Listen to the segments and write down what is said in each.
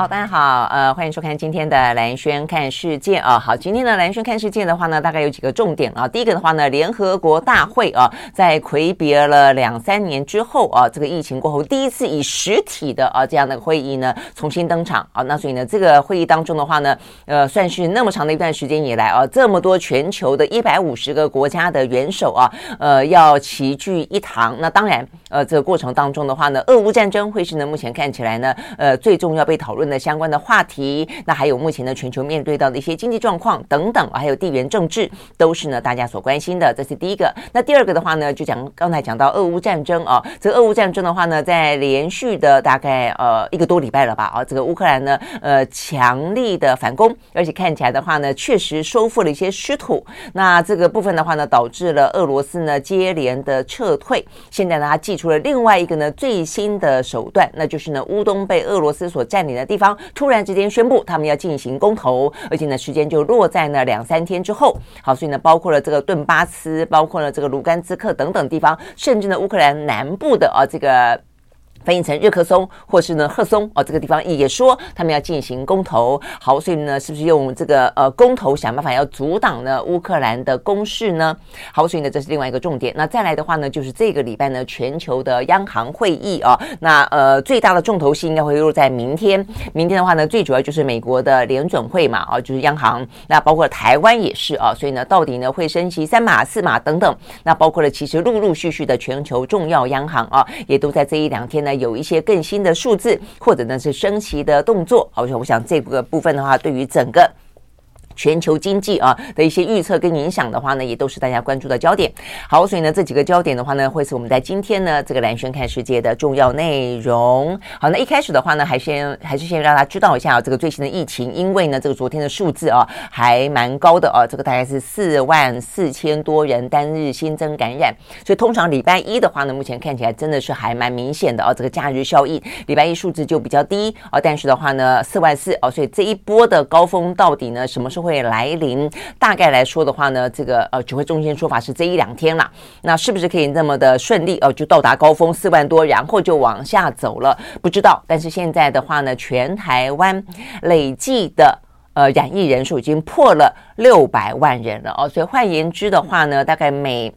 好，大家好，呃，欢迎收看今天的蓝轩看世界啊。好，今天的蓝轩看世界的话呢，大概有几个重点啊。第一个的话呢，联合国大会啊，在魁别了两三年之后啊，这个疫情过后，第一次以实体的啊这样的会议呢重新登场啊。那所以呢，这个会议当中的话呢，呃，算是那么长的一段时间以来啊，这么多全球的一百五十个国家的元首啊，呃，要齐聚一堂。那当然，呃，这个过程当中的话呢，俄乌战争会是呢目前看起来呢，呃，最重要被讨论的相关的话题，那还有目前的全球面对到的一些经济状况等等，还有地缘政治，都是呢大家所关心的。这是第一个。那第二个的话呢，就讲刚才讲到俄乌战争啊，这个俄乌战争的话呢，在连续的大概呃一个多礼拜了吧啊，这个乌克兰呢呃强力的反攻，而且看起来的话呢，确实收复了一些失土。那这个部分的话呢，导致了俄罗斯呢接连的撤退。现在呢，他祭出了另外一个呢最新的手段，那就是呢乌东被俄罗斯所占领的地方。突然之间宣布他们要进行公投，而且呢，时间就落在呢两三天之后。好，所以呢，包括了这个顿巴斯，包括了这个卢甘斯克等等地方，甚至呢，乌克兰南部的啊这个。翻译成日克松，或是呢赫松哦，这个地方也说他们要进行公投。好，所以呢，是不是用这个呃公投想办法要阻挡呢乌克兰的攻势呢？好，所以呢，这是另外一个重点。那再来的话呢，就是这个礼拜呢，全球的央行会议啊，那呃最大的重头戏应该会落在明天。明天的话呢，最主要就是美国的联准会嘛，啊，就是央行。那包括台湾也是啊，所以呢，到底呢会升息三码、四码等等。那包括了其实陆陆续续的全球重要央行啊，也都在这一两天呢。有一些更新的数字，或者呢是升息的动作，好，我想这个部分的话，对于整个。全球经济啊的一些预测跟影响的话呢，也都是大家关注的焦点。好，所以呢，这几个焦点的话呢，会是我们在今天呢这个蓝轩看世界的重要内容。好，那一开始的话呢，还先还是先让大家知道一下这个最新的疫情，因为呢，这个昨天的数字啊还蛮高的啊，这个大概是四万四千多人单日新增感染。所以通常礼拜一的话呢，目前看起来真的是还蛮明显的啊，这个假日效应，礼拜一数字就比较低啊，但是的话呢，四万四啊，所以这一波的高峰到底呢，什么时候会会？来临，大概来说的话呢，这个呃指挥中心说法是这一两天了，那是不是可以那么的顺利哦，就到达高峰四万多，然后就往下走了？不知道。但是现在的话呢，全台湾累计的呃染疫人数已经破了六百万人了哦，所以换言之的话呢，大概每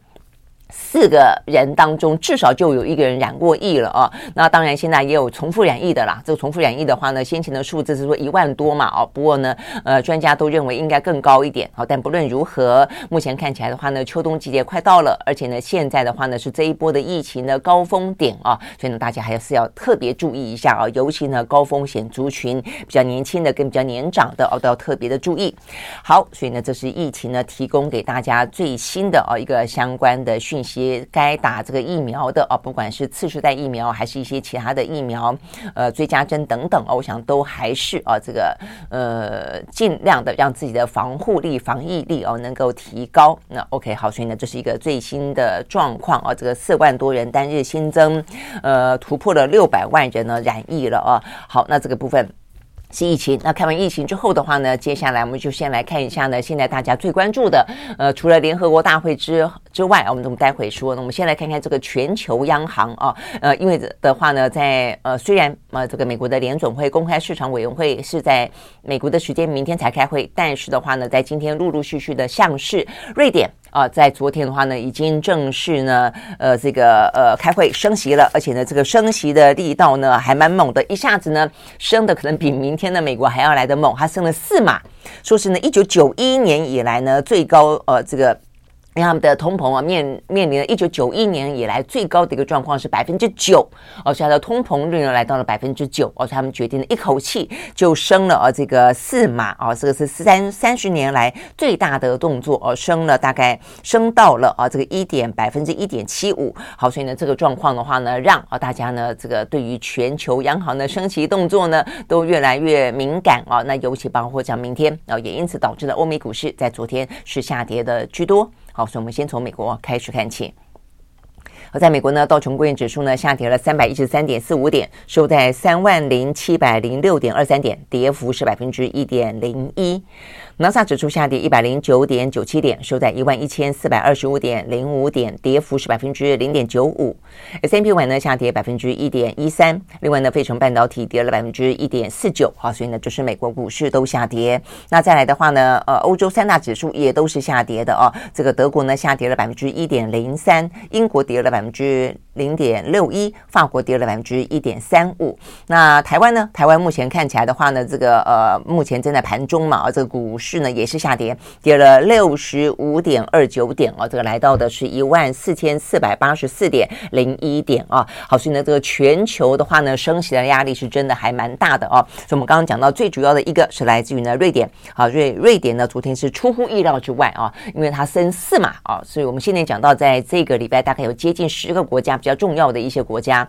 四个人当中至少就有一个人染过疫了啊！那当然现在也有重复染疫的啦。这个重复染疫的话呢，先前的数字是说一万多嘛哦。不过呢，呃，专家都认为应该更高一点。好，但不论如何，目前看起来的话呢，秋冬季节快到了，而且呢，现在的话呢是这一波的疫情的高峰点啊，所以呢，大家还是要特别注意一下啊，尤其呢高风险族群比较年轻的跟比较年长的哦，都要特别的注意。好，所以呢，这是疫情呢提供给大家最新的啊一个相关的讯。些该打这个疫苗的啊，不管是次世代疫苗，还是一些其他的疫苗，呃，追加针等等，我想都还是啊，这个呃，尽量的让自己的防护力、防疫力哦，能够提高。那 OK，好，所以呢，这是一个最新的状况啊，这个四万多人单日新增，呃，突破了六百万人呢染疫了啊。好，那这个部分。是疫情。那看完疫情之后的话呢，接下来我们就先来看一下呢，现在大家最关注的，呃，除了联合国大会之之外，我们我们待会说。那我们先来看看这个全球央行啊，呃，因为的话呢，在呃，虽然呃，这个美国的联准会公开市场委员会是在美国的时间明天才开会，但是的话呢，在今天陆陆续续的像是瑞典。啊，在昨天的话呢，已经正式呢，呃，这个呃开会升息了，而且呢，这个升息的力道呢还蛮猛的，一下子呢升的可能比明天的美国还要来得猛，它升了四码，说是呢一九九一年以来呢最高呃这个。因为他们的通膨啊，面面临了一九九一年以来最高的一个状况是百分之九，而且它的通膨率呢来到了百分之九，而且他们决定了一口气就升了啊这个四码啊，这个是三三十年来最大的动作，哦升了大概升到了啊这个一点百分之一点七五。好，所以呢这个状况的话呢，让啊大家呢这个对于全球央行的升息动作呢都越来越敏感啊。那尤其包括像明天啊，也因此导致了欧美股市在昨天是下跌的居多。好，所以我们先从美国开始看起。而在美国呢，道琼工业指数呢下跌了三百一十三点四五点，收在三万零七百零六点二三点，跌幅是百分之一点零一。纳斯达克指数下跌一百零九点九七点，收在一万一千四百二十五点零五点，跌幅是百分之零点九五。S&P 500呢下跌百分之一点一三。另外呢，费城半导体跌了百分之一点四九。好，所以呢，就是美国股市都下跌。那再来的话呢，呃，欧洲三大指数也都是下跌的哦。这个德国呢下跌了百分之一点零三，英国跌了百分之零点六一，法国跌了百分之一点三五。那台湾呢？台湾目前看起来的话呢，这个呃，目前正在盘中嘛，啊这个股市呢也是下跌，跌了六十五点二九点哦，这个来到的是一万四千四百八十四点零一点啊。好，所以呢，这个全球的话呢，升息的压力是真的还蛮大的哦。所以我们刚刚讲到最主要的一个是来自于呢瑞典，好，瑞瑞典呢昨天是出乎意料之外啊，因为它升四嘛啊，所以我们现在讲到在这个礼拜大概有接近十个国家比较重要的一些国家。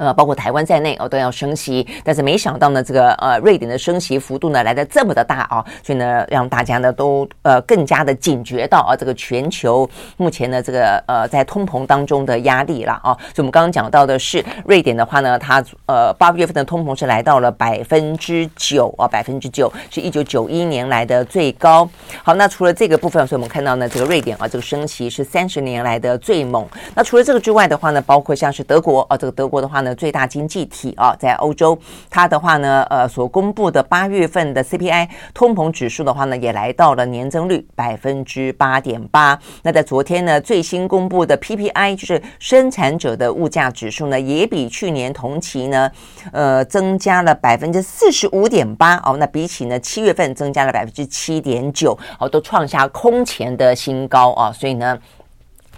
呃，包括台湾在内哦，都要升息，但是没想到呢，这个呃，瑞典的升息幅度呢来的这么的大啊，所以呢，让大家呢都呃更加的警觉到啊，这个全球目前呢这个呃在通膨当中的压力了啊。所以我们刚刚讲到的是瑞典的话呢，它呃八月份的通膨是来到了百分之九啊，百分之九是一九九一年来的最高。好，那除了这个部分，所以我们看到呢，这个瑞典啊，这个升息是三十年来的最猛。那除了这个之外的话呢，包括像是德国啊，这个德国的话呢。最大经济体啊，在欧洲，它的话呢，呃，所公布的八月份的 CPI 通膨指数的话呢，也来到了年增率百分之八点八。那在昨天呢，最新公布的 PPI 就是生产者的物价指数呢，也比去年同期呢，呃，增加了百分之四十五点八哦。那比起呢七月份增加了百分之七点九哦，都创下空前的新高啊。所以呢。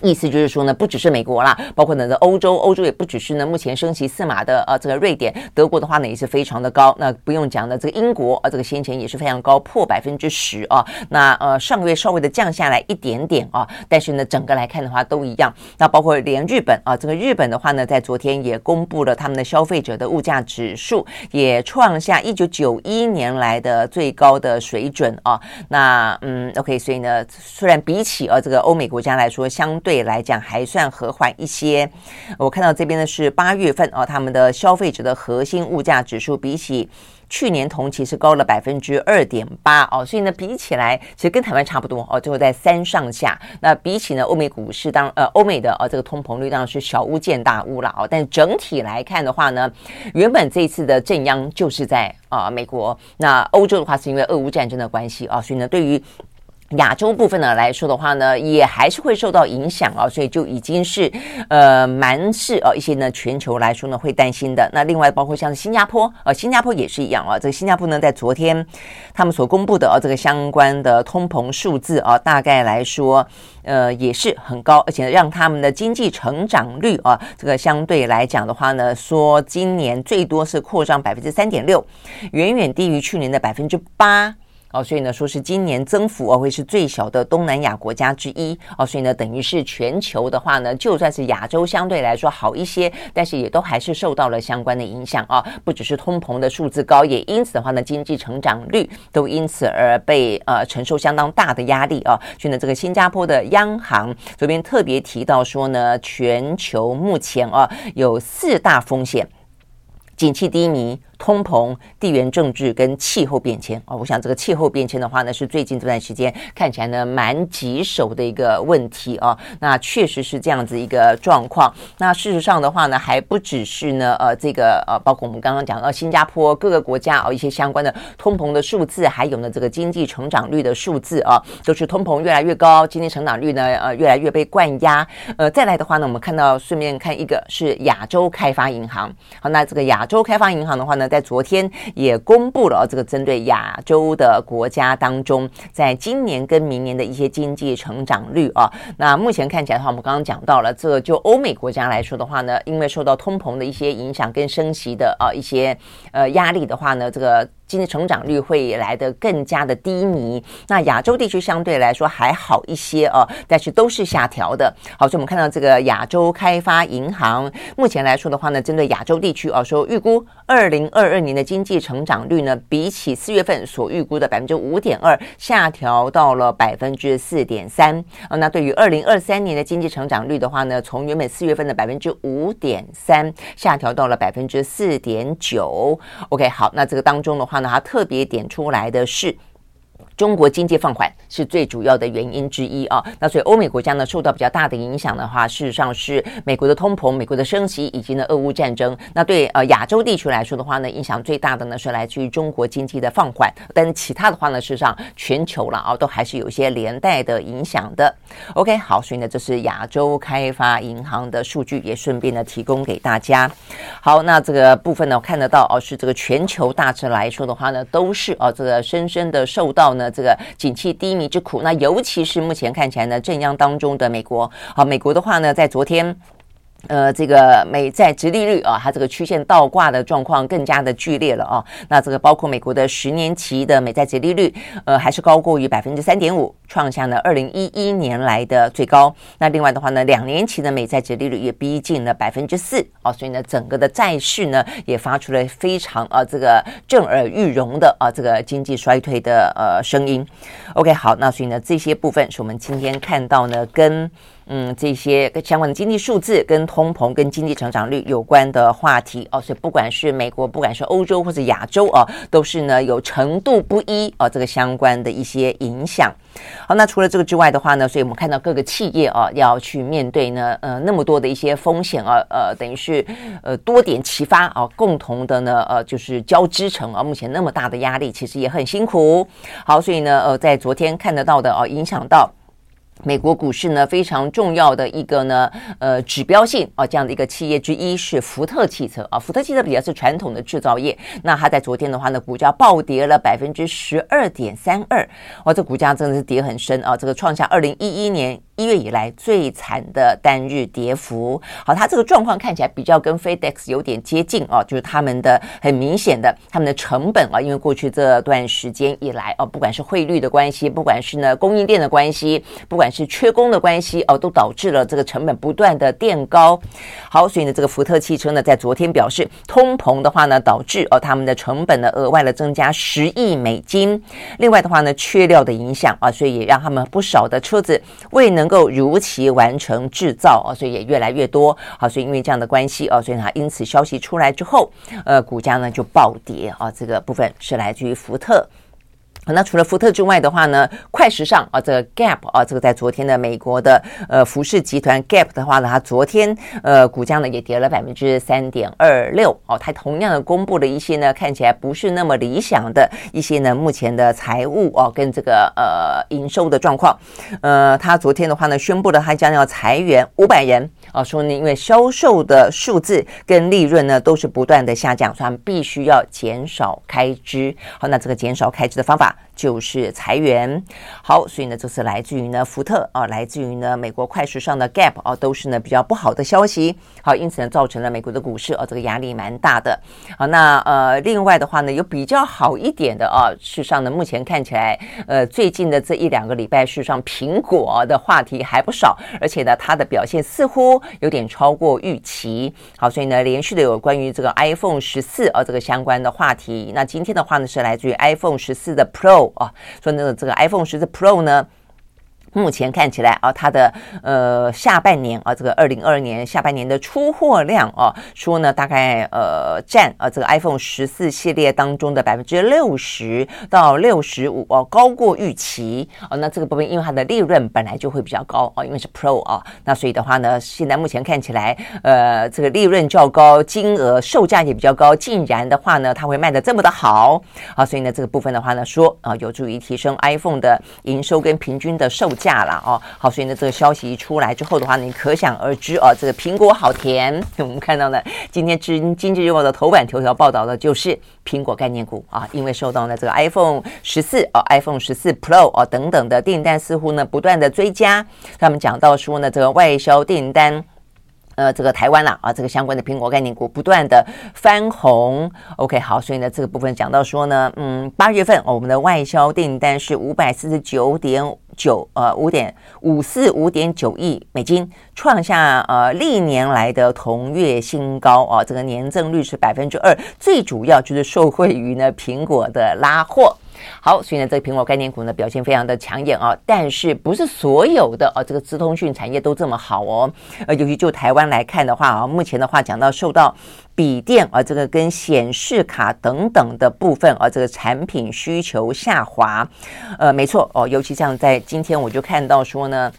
意思就是说呢，不只是美国啦，包括呢这欧洲，欧洲也不只是呢目前升息四码的呃这个瑞典，德国的话呢也是非常的高。那不用讲的这个英国啊，这个先前也是非常高，破百分之十啊。那呃上个月稍微的降下来一点点啊，但是呢整个来看的话都一样。那包括连日本啊，这个日本的话呢，在昨天也公布了他们的消费者的物价指数，也创下一九九一年来的最高的水准啊。那嗯，OK，所以呢，虽然比起啊这个欧美国家来说，相对对来讲还算和缓一些。我看到这边呢是八月份哦，他们的消费者的核心物价指数比起去年同期是高了百分之二点八哦，所以呢比起来其实跟台湾差不多哦，就在三上下。那比起呢欧美股市当呃欧美的呃这个通膨率当然是小巫见大巫了哦，但整体来看的话呢，原本这一次的正央就是在啊、美国，那欧洲的话是因为俄乌战争的关系啊，所以呢对于。亚洲部分呢来说的话呢，也还是会受到影响啊，所以就已经是呃蛮是呃一些呢全球来说呢会担心的。那另外包括像新加坡，呃新加坡也是一样啊。这个新加坡呢在昨天他们所公布的啊这个相关的通膨数字啊，大概来说呃也是很高，而且让他们的经济成长率啊这个相对来讲的话呢，说今年最多是扩张百分之三点六，远远低于去年的百分之八。哦，所以呢，说是今年增幅哦会是最小的东南亚国家之一哦，所以呢，等于是全球的话呢，就算是亚洲相对来说好一些，但是也都还是受到了相关的影响啊。不只是通膨的数字高，也因此的话呢，经济成长率都因此而被呃承受相当大的压力啊。所以呢，这个新加坡的央行这边特别提到说呢，全球目前啊有四大风险，景气低迷。通膨、地缘政治跟气候变迁啊，我想这个气候变迁的话呢，是最近这段时间看起来呢蛮棘手的一个问题啊。那确实是这样子一个状况。那事实上的话呢，还不只是呢呃这个呃，包括我们刚刚讲到新加坡各个国家哦一些相关的通膨的数字，还有呢这个经济成长率的数字啊，都是通膨越来越高，经济成长率呢呃越来越被灌压。呃，再来的话呢，我们看到顺便看一个是亚洲开发银行。好，那这个亚洲开发银行的话呢。在昨天也公布了这个针对亚洲的国家当中，在今年跟明年的一些经济成长率啊，那目前看起来的话，我们刚刚讲到了，这就欧美国家来说的话呢，因为受到通膨的一些影响跟升息的啊一些呃压力的话呢，这个经济成长率会来得更加的低迷，那亚洲地区相对来说还好一些哦，但是都是下调的。好，所以我们看到这个亚洲开发银行目前来说的话呢，针对亚洲地区啊，说预估二零二二年的经济成长率呢，比起四月份所预估的百分之五点二，下调到了百分之四点三。啊，那对于二零二三年的经济成长率的话呢，从原本四月份的百分之五点三，下调到了百分之四点九。OK，好，那这个当中的话。那他特别点出来的是。中国经济放缓是最主要的原因之一啊，那所以欧美国家呢受到比较大的影响的话，事实上是美国的通膨、美国的升息以及呢俄乌战争。那对呃亚洲地区来说的话呢，影响最大的呢是来自于中国经济的放缓，但其他的话呢，事实上全球了啊都还是有一些连带的影响的。OK，好，所以呢这是亚洲开发银行的数据，也顺便呢提供给大家。好，那这个部分呢我看得到哦，是这个全球大致来说的话呢，都是哦这个深深的受到呢。这个景气低迷之苦，那尤其是目前看起来呢，镇央当中的美国，好，美国的话呢，在昨天。呃，这个美债殖利率啊，它这个曲线倒挂的状况更加的剧烈了啊。那这个包括美国的十年期的美债殖利率，呃，还是高过于百分之三点五，创下了二零一一年来的最高。那另外的话呢，两年期的美债殖利率也逼近了百分之四啊。所以呢，整个的债市呢也发出了非常啊这个震耳欲聋的啊这个经济衰退的呃声音。OK，好，那所以呢这些部分是我们今天看到呢跟。嗯，这些跟相关的经济数字跟通膨、跟经济成长率有关的话题哦，所以不管是美国，不管是欧洲或者亚洲啊，都是呢有程度不一啊，这个相关的一些影响。好，那除了这个之外的话呢，所以我们看到各个企业啊要去面对呢呃那么多的一些风险啊，呃等于是呃多点齐发啊，共同的呢呃就是交织成啊，目前那么大的压力，其实也很辛苦。好，所以呢呃在昨天看得到的啊，影响到。美国股市呢，非常重要的一个呢，呃，指标性啊，这样的一个企业之一是福特汽车啊。福特汽车比较是传统的制造业，那它在昨天的话呢，股价暴跌了百分之十二点三二，哇，这股价真的是跌很深啊，这个创下二零一一年。一月以来最惨的单日跌幅，好，它这个状况看起来比较跟 FedEx 有点接近哦，就是他们的很明显的他们的成本啊，因为过去这段时间以来哦，不管是汇率的关系，不管是呢供应链的关系，不管是缺工的关系哦，都导致了这个成本不断的垫高。好，所以呢，这个福特汽车呢，在昨天表示，通膨的话呢，导致哦他们的成本呢额外的增加十亿美金。另外的话呢，缺料的影响啊，所以也让他们不少的车子未能。能够如期完成制造啊，所以也越来越多。好，所以因为这样的关系啊，所以它因此消息出来之后，呃，股价呢就暴跌啊。这个部分是来自于福特。那除了福特之外的话呢，快时尚啊，这个 Gap 啊，这个在昨天的美国的呃服饰集团 Gap 的话呢，它昨天呃股价呢也跌了百分之三点二六哦，它同样的公布了一些呢看起来不是那么理想的一些呢目前的财务哦跟这个呃营收的状况，呃，它昨天的话呢宣布了它将要裁员五百人啊，说呢因为销售的数字跟利润呢都是不断的下降，所以他们必须要减少开支。好，那这个减少开支的方法。就是裁员，好，所以呢，这是来自于呢福特啊，来自于呢美国快时尚的 Gap 啊，都是呢比较不好的消息。好，因此呢，造成了美国的股市啊，这个压力蛮大的。好，那呃，另外的话呢，有比较好一点的啊，事实上呢，目前看起来，呃，最近的这一两个礼拜，事实上苹果的话题还不少，而且呢，它的表现似乎有点超过预期。好，所以呢，连续的有关于这个 iPhone 十四啊这个相关的话题。那今天的话呢，是来自于 iPhone 十四的 Pro 啊，说那个这个 iPhone 十四 Pro 呢。目前看起来啊，它的呃下半年啊，这个二零二二年下半年的出货量啊，说呢大概呃占啊这个 iPhone 十四系列当中的百分之六十到六十五哦，高过预期哦。那这个部分因为它的利润本来就会比较高啊，因为是 Pro 啊，那所以的话呢，现在目前看起来呃这个利润较高，金额售价也比较高，竟然的话呢，它会卖的这么的好啊，所以呢这个部分的话呢，说啊有助于提升 iPhone 的营收跟平均的售价。价了哦，好，所以呢，这个消息一出来之后的话呢，你可想而知哦，这个苹果好甜。我们看到呢，今天《经经济日报》的头版头条报道的就是苹果概念股啊，因为受到了这个 iPhone 十四哦、iPhone 十四 Pro 哦等等的订单似乎呢不断的追加，他们讲到说呢，这个外销订单。呃，这个台湾啦，啊，这个相关的苹果概念股不断的翻红。OK，好，所以呢，这个部分讲到说呢，嗯，八月份我们的外销订单是五百四十九点九，呃，五点五四五点九亿美金，创下呃历年来的同月新高啊，这个年增率是百分之二，最主要就是受惠于呢苹果的拉货。好，所以呢，这个苹果概念股呢表现非常的抢眼啊，但是不是所有的啊这个资通讯产业都这么好哦。呃，尤其就台湾来看的话啊，目前的话讲到受到笔电啊这个跟显示卡等等的部分啊这个产品需求下滑，呃，没错哦，尤其像在今天我就看到说呢。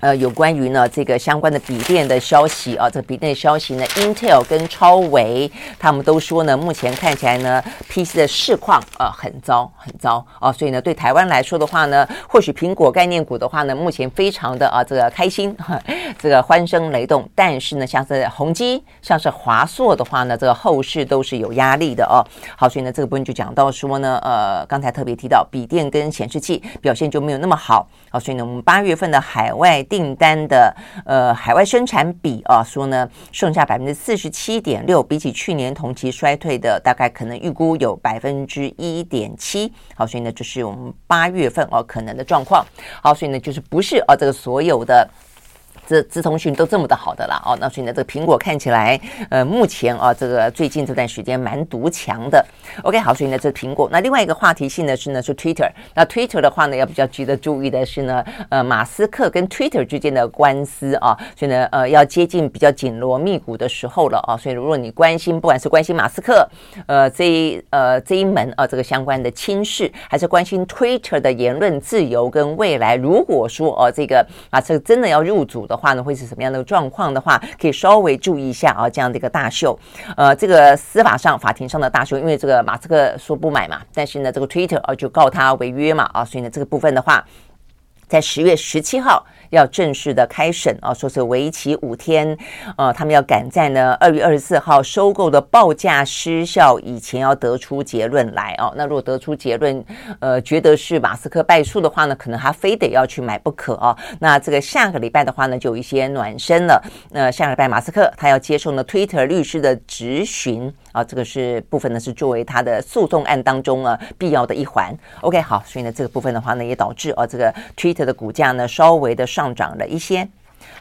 呃，有关于呢这个相关的笔电的消息啊，这个笔电的消息呢，Intel 跟超微他们都说呢，目前看起来呢，PC 的市况啊、呃、很糟很糟啊，所以呢，对台湾来说的话呢，或许苹果概念股的话呢，目前非常的啊这个开心，这个欢声雷动，但是呢，像是宏基，像是华硕的话呢，这个后市都是有压力的哦。好，所以呢，这个部分就讲到说呢，呃，刚才特别提到笔电跟显示器表现就没有那么好，好，所以呢，我们八月份的海外。订单的呃海外生产比啊，说呢剩下百分之四十七点六，比起去年同期衰退的大概可能预估有百分之一点七。好，所以呢就是我们八月份哦可能的状况。好，所以呢就是不是啊这个所有的。这资通讯都这么的好的了哦，那所以呢，这个苹果看起来，呃，目前啊，这个最近这段时间蛮独强的。OK，好，所以呢，这苹果。那另外一个话题性呢是呢是 Twitter。那 Twitter 的话呢，要比较值得注意的是呢，呃，马斯克跟 Twitter 之间的官司啊，所以呢，呃，要接近比较紧锣密鼓的时候了啊。所以如果你关心，不管是关心马斯克，呃，这一呃这一门啊这个相关的亲事，还是关心 Twitter 的言论自由跟未来，如果说哦、啊，这个马斯克真的要入主的。话呢会是什么样的状况的话，可以稍微注意一下啊，这样的一个大秀，呃，这个司法上法庭上的大秀，因为这个马斯克说不买嘛，但是呢，这个 Twitter 啊就告他违约嘛啊，所以呢，这个部分的话，在十月十七号。要正式的开审啊，说是为期五天，呃，他们要赶在呢二月二十四号收购的报价失效以前要得出结论来哦。那如果得出结论，呃，觉得是马斯克败诉的话呢，可能他非得要去买不可哦。那这个下个礼拜的话呢，就有一些暖身了。那下个礼拜马斯克他要接受呢 Twitter 律师的质询啊，这个是部分呢是作为他的诉讼案当中啊必要的一环。OK，好，所以呢这个部分的话呢也导致啊这个 Twitter 的股价呢稍微的。上涨了一些，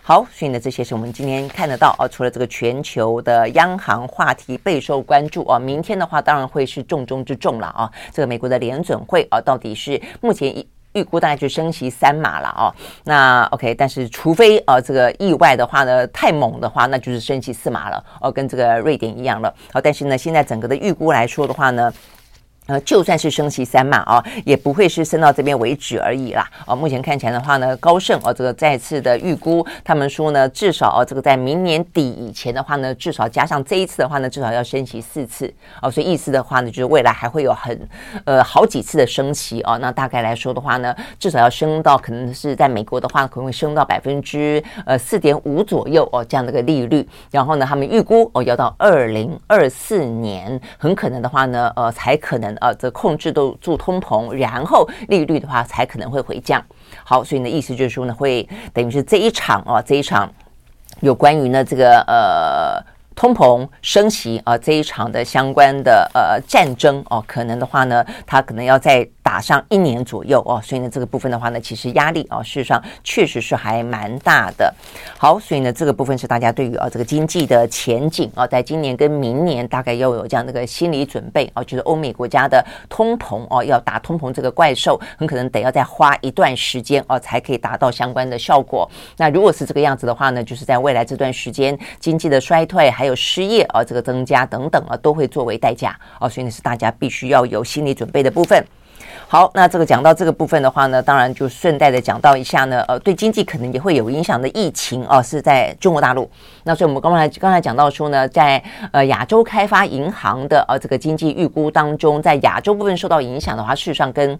好，所以呢，这些是我们今天看得到啊。除了这个全球的央行话题备受关注啊，明天的话当然会是重中之重了啊。这个美国的联准会啊，到底是目前一预估大概就升息三码了哦。那 OK，但是除非呃这个意外的话呢，太猛的话，那就是升息四码了哦，跟这个瑞典一样了。好，但是呢，现在整个的预估来说的话呢。呃，就算是升息三码啊，也不会是升到这边为止而已啦。啊，目前看起来的话呢，高盛哦，这个再次的预估，他们说呢，至少哦，这个在明年底以前的话呢，至少加上这一次的话呢，至少要升息四次。啊，所以意思的话呢，就是未来还会有很呃好几次的升息哦。那大概来说的话呢，至少要升到可能是在美国的话，可能会升到百分之呃四点五左右哦，这样的一个利率。然后呢，他们预估哦，要到二零二四年，很可能的话呢，呃，才可能。呃，这控制都住通膨，然后利率的话才可能会回降。好，所以呢，意思就是说呢，会等于是这一场啊，这一场有关于呢这个呃通膨升息啊这一场的相关的呃战争哦，可能的话呢，它可能要再。打上一年左右哦，所以呢，这个部分的话呢，其实压力啊，事实上确实是还蛮大的。好，所以呢，这个部分是大家对于啊这个经济的前景啊，在今年跟明年大概要有这样的一个心理准备啊，就是欧美国家的通膨哦，要打通膨这个怪兽，很可能得要再花一段时间哦，才可以达到相关的效果。那如果是这个样子的话呢，就是在未来这段时间，经济的衰退还有失业啊这个增加等等啊，都会作为代价啊，所以呢，是大家必须要有心理准备的部分。好，那这个讲到这个部分的话呢，当然就顺带的讲到一下呢，呃，对经济可能也会有影响的疫情哦，是在中国大陆。那所以我们刚才刚才讲到说呢，在呃亚洲开发银行的呃这个经济预估当中，在亚洲部分受到影响的话，事实上跟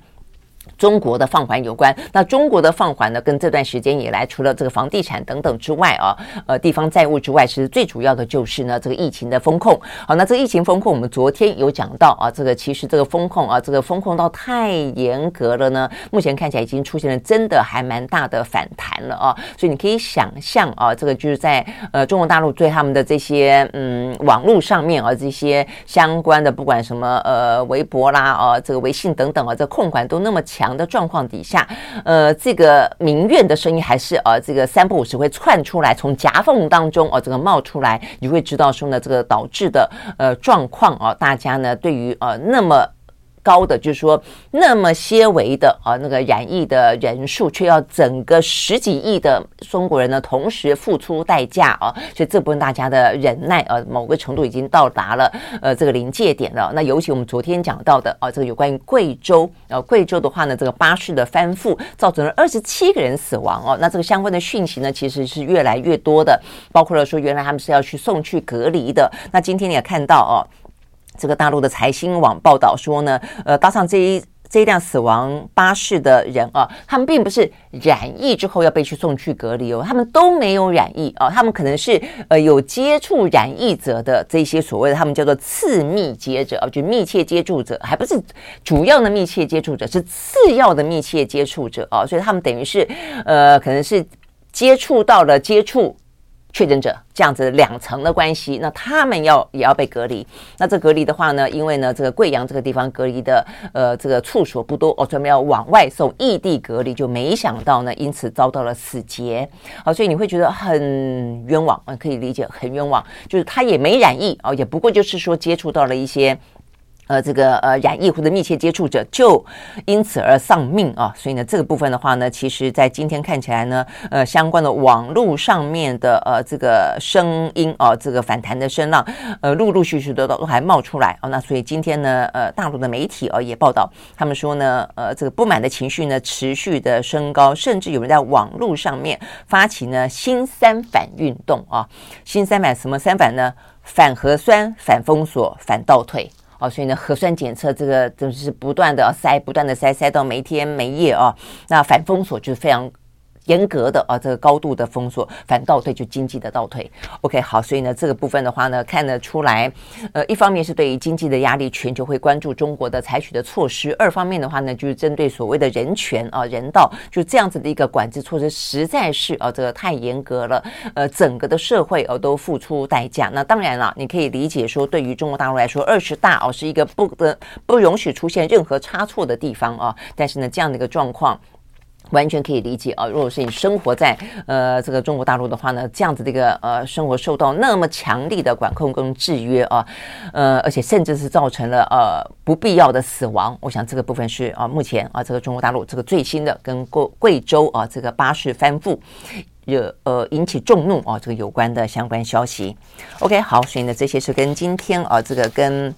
中国的放缓有关，那中国的放缓呢，跟这段时间以来，除了这个房地产等等之外啊，呃，地方债务之外，其实最主要的就是呢，这个疫情的风控。好，那这个疫情风控，我们昨天有讲到啊，这个其实这个风控啊，这个风控到太严格了呢，目前看起来已经出现了真的还蛮大的反弹了啊，所以你可以想象啊，这个就是在呃中国大陆对他们的这些嗯网络上面啊这些相关的，不管什么呃微博啦啊，这个微信等等啊，这控管都那么。强的状况底下，呃，这个民怨的声音还是呃，这个三不五时会窜出来，从夹缝当中哦、呃，这个冒出来，你会知道说呢，这个导致的呃状况啊，大家呢对于呃那么。高的就是说，那么些微的啊，那个染疫的人数，却要整个十几亿的中国人呢，同时付出代价啊，所以这部分大家的忍耐啊，某个程度已经到达了呃这个临界点了。那尤其我们昨天讲到的啊，这个有关于贵州啊，贵州的话呢，这个巴士的翻覆造成了二十七个人死亡哦。那这个相关的讯息呢，其实是越来越多的，包括了说原来他们是要去送去隔离的。那今天你也看到哦。这个大陆的财新网报道说呢，呃，搭上这一这一辆死亡巴士的人啊，他们并不是染疫之后要被去送去隔离哦，他们都没有染疫啊，他们可能是呃有接触染疫者的这些所谓的他们叫做次密接者啊，就密切接触者，还不是主要的密切接触者，是次要的密切接触者啊，所以他们等于是呃可能是接触到了接触。确诊者这样子两层的关系，那他们要也要被隔离。那这隔离的话呢，因为呢，这个贵阳这个地方隔离的呃这个处所不多哦，专门要往外送异地隔离，就没想到呢，因此遭到了死劫。好，所以你会觉得很冤枉啊，可以理解很冤枉，就是他也没染疫哦，也不过就是说接触到了一些。呃，这个呃染疫或者密切接触者就因此而丧命啊，所以呢，这个部分的话呢，其实在今天看起来呢，呃，相关的网络上面的呃这个声音啊，这个反弹的声浪，呃，陆陆续续的都还冒出来啊，那所以今天呢，呃，大陆的媒体啊也报道，他们说呢，呃，这个不满的情绪呢持续的升高，甚至有人在网络上面发起呢新三反运动啊，新三反什么三反呢？反核酸、反封锁、反倒退。哦，所以呢，核酸检测这个就是不断的塞，不断的塞，塞到没天没夜啊。那反封锁就是非常严格的啊，这个高度的封锁，反倒退就经济的倒退。OK，好，所以呢，这个部分的话呢，看得出来，呃，一方面是对于经济的压力，全球会关注中国的采取的措施；二方面的话呢，就是针对所谓的人权啊、人道，就这样子的一个管制措施，实在是啊，这个太严格了。呃，整个的社会哦、啊、都付出代价。那当然了，你可以理解说，对于中国大陆来说，二十大哦、是一个不得不容许出现任何差错的地方啊。但是呢，这样的一个状况。完全可以理解啊！如果是你生活在呃这个中国大陆的话呢，这样子的一个呃生活受到那么强力的管控跟制约啊，呃，而且甚至是造成了呃不必要的死亡。我想这个部分是啊，目前啊这个中国大陆这个最新的跟贵贵州啊这个巴士翻覆惹呃引起众怒啊这个有关的相关消息。OK，好，所以呢这些是跟今天啊这个跟。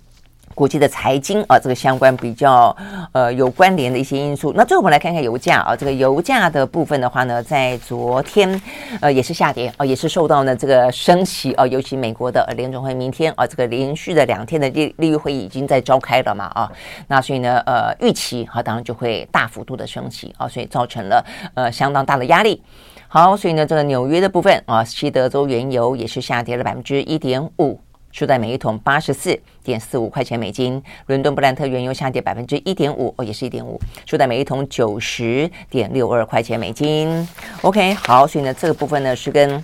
国际的财经啊，这个相关比较呃有关联的一些因素。那最后我们来看看油价啊，这个油价的部分的话呢，在昨天呃也是下跌啊，也是受到呢这个升息啊，尤其美国的联准会明天啊，这个连续的两天的利利率会议已经在召开了嘛啊，那所以呢呃预期啊，当然就会大幅度的升息啊，所以造成了呃相当大的压力。好，所以呢这个纽约的部分啊，西德州原油也是下跌了百分之一点五。收在每一桶八十四点四五块钱美金，伦敦布兰特原油下跌百分之一点五，哦，也是一点五，收在每一桶九十点六二块钱美金。OK，好，所以呢，这个部分呢是跟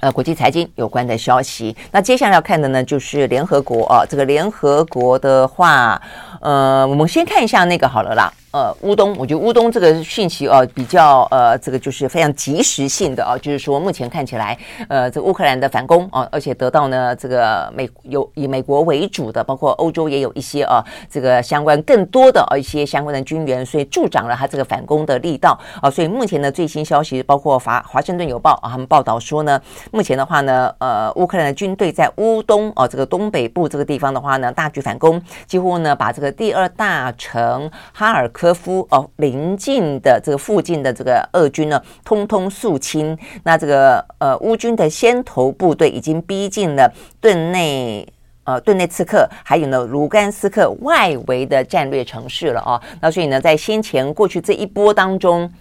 呃国际财经有关的消息。那接下来要看的呢就是联合国啊，这个联合国的话，呃，我们先看一下那个好了啦。呃，乌东，我觉得乌东这个讯息啊，比较呃，这个就是非常及时性的啊，就是说目前看起来，呃，这乌克兰的反攻啊，而且得到呢这个美有以美国为主的，包括欧洲也有一些啊，这个相关更多的啊一些相关的军援，所以助长了他这个反攻的力道啊。所以目前的最新消息，包括华华盛顿邮报啊，他们报道说呢，目前的话呢，呃，乌克兰的军队在乌东啊这个东北部这个地方的话呢，大举反攻，几乎呢把这个第二大城哈尔。科夫哦，临近的这个附近的这个俄军呢，通通肃清。那这个呃，乌军的先头部队已经逼近了顿内呃顿内茨克，还有呢卢甘斯克外围的战略城市了啊。那所以呢，在先前过去这一波当中。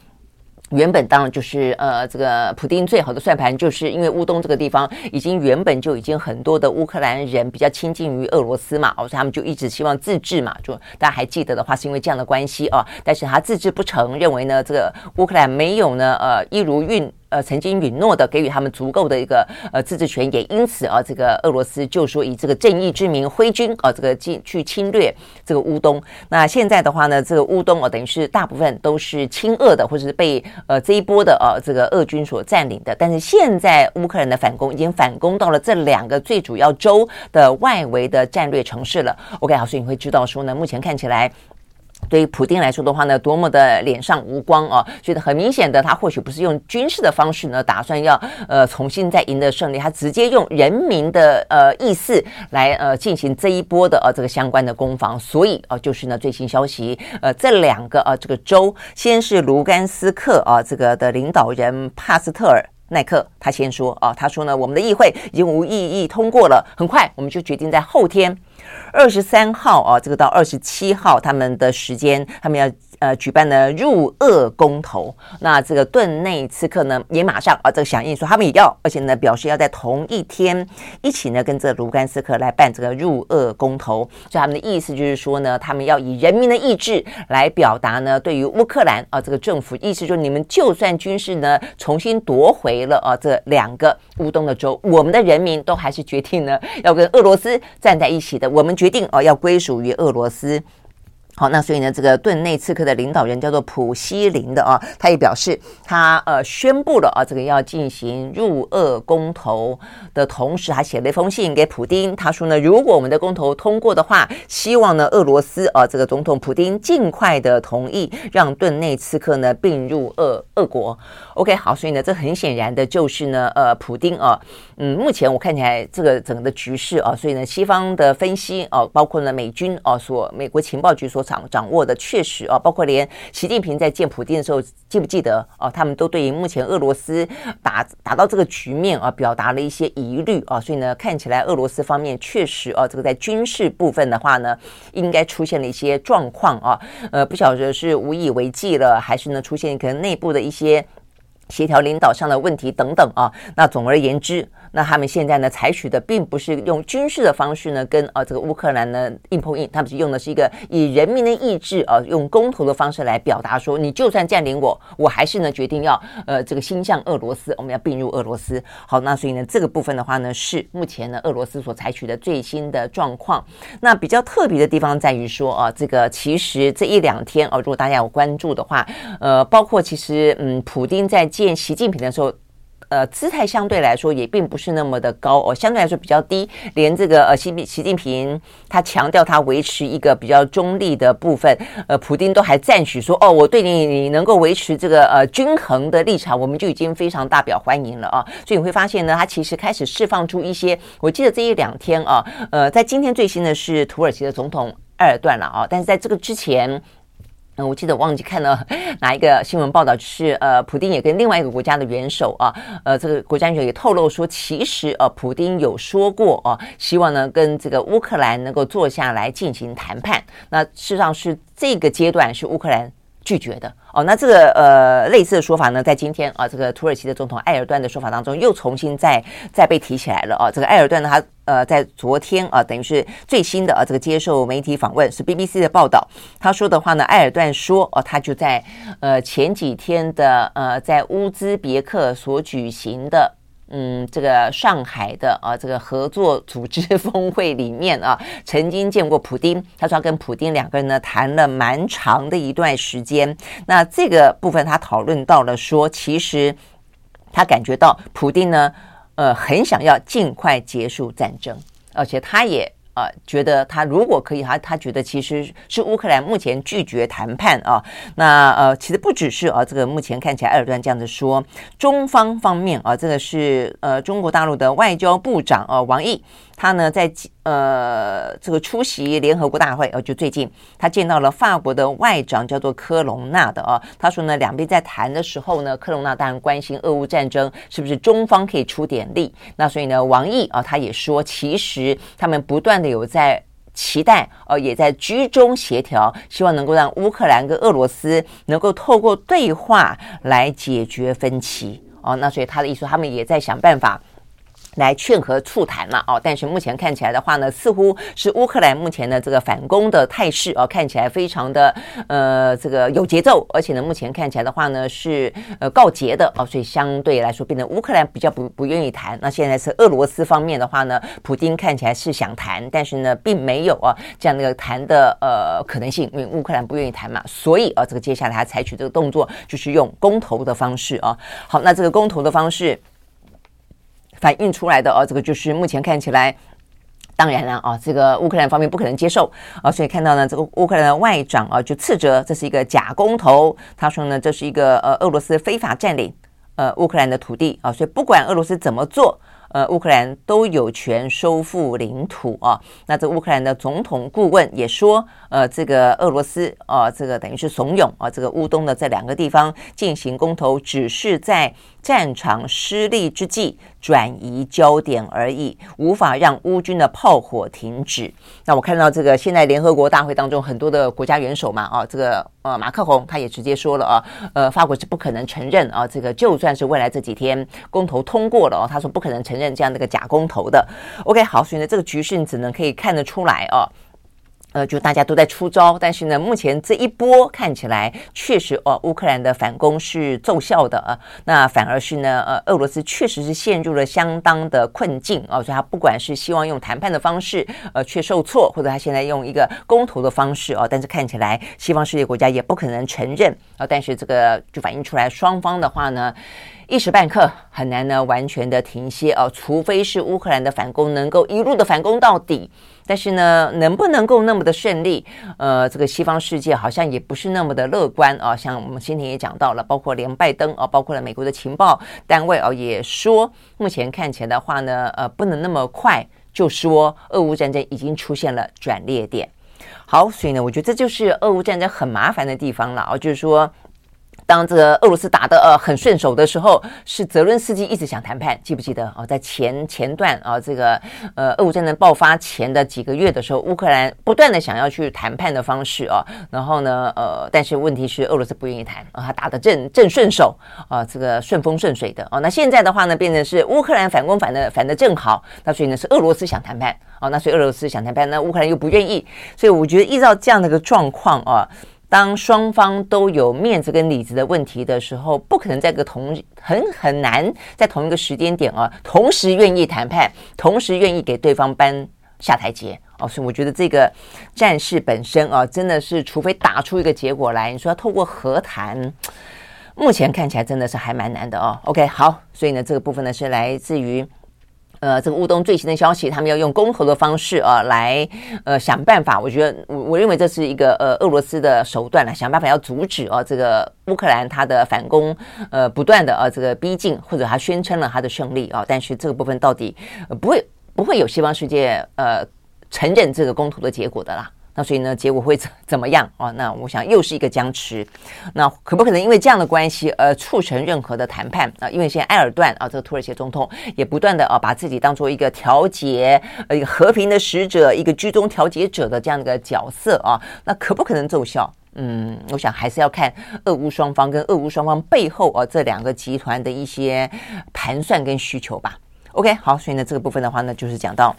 原本当然就是呃，这个普丁最好的算盘，就是因为乌东这个地方已经原本就已经很多的乌克兰人比较亲近于俄罗斯嘛，哦所以他们就一直希望自治嘛，就大家还记得的话，是因为这样的关系哦。但是他自治不成，认为呢这个乌克兰没有呢呃一如运。呃，曾经允诺的给予他们足够的一个呃自治权，也因此啊，这个俄罗斯就说以这个正义之名挥军啊，这个进去侵略这个乌东。那现在的话呢，这个乌东啊，等于是大部分都是亲俄的，或者是被呃这一波的呃这个俄军所占领的。但是现在乌克兰的反攻已经反攻到了这两个最主要州的外围的战略城市了。OK，好，所以你会知道说呢，目前看起来。对于普丁来说的话呢，多么的脸上无光啊！觉得很明显的，他或许不是用军事的方式呢，打算要呃重新再赢得胜利，他直接用人民的呃意思来呃进行这一波的呃这个相关的攻防。所以啊、就是呢最新消息，呃这两个啊、这个州，先是卢甘斯克啊这个的领导人帕斯特尔奈克他先说啊，他说呢我们的议会已经无异议通过了，很快我们就决定在后天。二十三号啊，这个到二十七号，他们的时间，他们要。呃，举办了入俄公投，那这个顿内茨克呢也马上啊，这个响应说他们也要，而且呢表示要在同一天一起呢跟这卢甘斯克来办这个入俄公投，所以他们的意思就是说呢，他们要以人民的意志来表达呢，对于乌克兰啊这个政府，意思就是你们就算军事呢重新夺回了啊这两个乌东的州，我们的人民都还是决定呢要跟俄罗斯站在一起的，我们决定啊要归属于俄罗斯。好，那所以呢，这个顿内茨克的领导人叫做普希林的啊，他也表示他呃宣布了啊，这个要进行入俄公投的同时，还写了一封信给普丁，他说呢，如果我们的公投通过的话，希望呢俄罗斯啊这个总统普丁尽快的同意让顿内茨克呢并入俄俄国。OK，好，所以呢，这很显然的就是呢，呃，普丁啊，嗯，目前我看起来这个整个的局势啊，所以呢，西方的分析啊，包括呢美军啊所美国情报局所。掌掌握的确实啊，包括连习近平在见普京的时候，记不记得啊？他们都对于目前俄罗斯打打到这个局面啊，表达了一些疑虑啊。所以呢，看起来俄罗斯方面确实啊，这个在军事部分的话呢，应该出现了一些状况啊。呃，不晓得是无以为继了，还是呢出现可能内部的一些协调领导上的问题等等啊。那总而言之。那他们现在呢，采取的并不是用军事的方式呢，跟呃这个乌克兰呢硬碰硬，他们是用的是一个以人民的意志啊，用公投的方式来表达说，你就算占领我，我还是呢决定要呃这个心向俄罗斯，我们要并入俄罗斯。好，那所以呢这个部分的话呢，是目前呢俄罗斯所采取的最新的状况。那比较特别的地方在于说啊，这个其实这一两天啊，如果大家有关注的话，呃，包括其实嗯，普丁在见习近平的时候。呃，姿态相对来说也并不是那么的高哦，相对来说比较低。连这个呃，习习近平他强调他维持一个比较中立的部分，呃，普丁都还赞许说，哦，我对你你能够维持这个呃均衡的立场，我们就已经非常大表欢迎了啊。所以你会发现呢，他其实开始释放出一些，我记得这一两天啊，呃，在今天最新的是土耳其的总统埃尔段了啊，但是在这个之前。嗯，我记得忘记看了 哪一个新闻报道，是呃，普丁也跟另外一个国家的元首啊，呃，这个国家元首也透露说，其实呃，普丁有说过啊，希望呢跟这个乌克兰能够坐下来进行谈判。那事实上是这个阶段是乌克兰拒绝的。哦，那这个呃类似的说法呢，在今天啊，这个土耳其的总统埃尔段的说法当中，又重新再再被提起来了啊。这个埃尔段呢，他呃在昨天啊，等于是最新的啊，这个接受媒体访问是 BBC 的报道，他说的话呢，埃尔段说哦，他就在呃前几天的呃在乌兹别克所举行的。嗯，这个上海的啊，这个合作组织峰会里面啊，曾经见过普丁。他说他跟普丁两个人呢谈了蛮长的一段时间。那这个部分他讨论到了说，其实他感觉到普丁呢，呃，很想要尽快结束战争，而且他也。啊、觉得他如果可以，他他觉得其实是乌克兰目前拒绝谈判啊。那呃，其实不只是啊，这个目前看起来埃尔段这样子说，中方方面啊，这个是呃中国大陆的外交部长啊王毅。他呢，在呃这个出席联合国大会，呃，就最近他见到了法国的外长，叫做科隆纳的啊。他说呢，两边在谈的时候呢，科隆纳当然关心俄乌战争是不是中方可以出点力。那所以呢，王毅啊，他也说，其实他们不断的有在期待，呃，也在居中协调，希望能够让乌克兰跟俄罗斯能够透过对话来解决分歧。哦，那所以他的意思，他们也在想办法。来劝和促谈了哦，但是目前看起来的话呢，似乎是乌克兰目前的这个反攻的态势哦，看起来非常的呃这个有节奏，而且呢，目前看起来的话呢是呃告捷的哦，所以相对来说变成乌克兰比较不不愿意谈。那现在是俄罗斯方面的话呢，普京看起来是想谈，但是呢并没有啊这样的谈的呃可能性，因为乌克兰不愿意谈嘛，所以啊这个接下来他采取这个动作就是用公投的方式啊。好，那这个公投的方式。反映出来的哦，这个就是目前看起来，当然了啊，这个乌克兰方面不可能接受啊，所以看到呢，这个乌克兰的外长啊就斥责这是一个假公投，他说呢，这是一个呃俄罗斯非法占领呃乌克兰的土地啊，所以不管俄罗斯怎么做。呃，乌克兰都有权收复领土啊。那这乌克兰的总统顾问也说，呃，这个俄罗斯啊，这个等于是怂恿啊，这个乌东的这两个地方进行公投，只是在战场失利之际转移焦点而已，无法让乌军的炮火停止。那我看到这个现在联合国大会当中很多的国家元首嘛，啊，这个呃马克宏他也直接说了啊，呃，法国是不可能承认啊，这个就算是未来这几天公投通过了哦，他说不可能承认。这样的一个假公投的，OK，好，所以呢，这个局势只能可以看得出来哦，呃，就大家都在出招，但是呢，目前这一波看起来确实哦，乌克兰的反攻是奏效的啊，那反而是呢，呃，俄罗斯确实是陷入了相当的困境啊，所以他不管是希望用谈判的方式，呃，却受挫，或者他现在用一个公投的方式啊，但是看起来西方世界国家也不可能承认啊，但是这个就反映出来双方的话呢。一时半刻很难呢，完全的停歇哦，除非是乌克兰的反攻能够一路的反攻到底，但是呢，能不能够那么的顺利？呃，这个西方世界好像也不是那么的乐观啊。像我们今天也讲到了，包括连拜登啊，包括了美国的情报单位啊，也说目前看起来的话呢，呃，不能那么快就说俄乌战争已经出现了转捩点。好，所以呢，我觉得这就是俄乌战争很麻烦的地方了啊，就是说。当这个俄罗斯打得呃很顺手的时候，是泽伦斯基一直想谈判，记不记得啊？在前前段啊，这个呃俄乌战争爆发前的几个月的时候，乌克兰不断的想要去谈判的方式啊，然后呢呃，但是问题是俄罗斯不愿意谈啊，他打得正正顺手啊，这个顺风顺水的哦。那现在的话呢，变成是乌克兰反攻反的反的正好，那所以呢是俄罗斯想谈判啊，那所以俄罗斯想谈判，那乌克兰又不愿意，所以我觉得依照这样的一个状况啊。当双方都有面子跟里子的问题的时候，不可能在个同很很难在同一个时间点啊，同时愿意谈判，同时愿意给对方搬下台阶哦。所以我觉得这个战事本身啊，真的是除非打出一个结果来，你说要透过和谈，目前看起来真的是还蛮难的哦。OK，好，所以呢，这个部分呢是来自于。呃，这个乌东最新的消息，他们要用公投的方式啊，来呃想办法。我觉得我我认为这是一个呃俄罗斯的手段了，想办法要阻止啊这个乌克兰他的反攻，呃不断的啊这个逼近，或者他宣称了他的胜利啊。但是这个部分到底不会不会有西方世界呃承认这个公投的结果的啦。那所以呢，结果会怎怎么样啊？那我想又是一个僵持。那可不可能因为这样的关系而促成任何的谈判啊？因为现在埃尔段啊，这个土耳其总统也不断的啊，把自己当做一个调节、呃一个和平的使者、一个居中调解者的这样的一个角色啊。那可不可能奏效？嗯，我想还是要看俄乌双方跟俄乌双方背后啊这两个集团的一些盘算跟需求吧。OK，好，所以呢这个部分的话呢，就是讲到。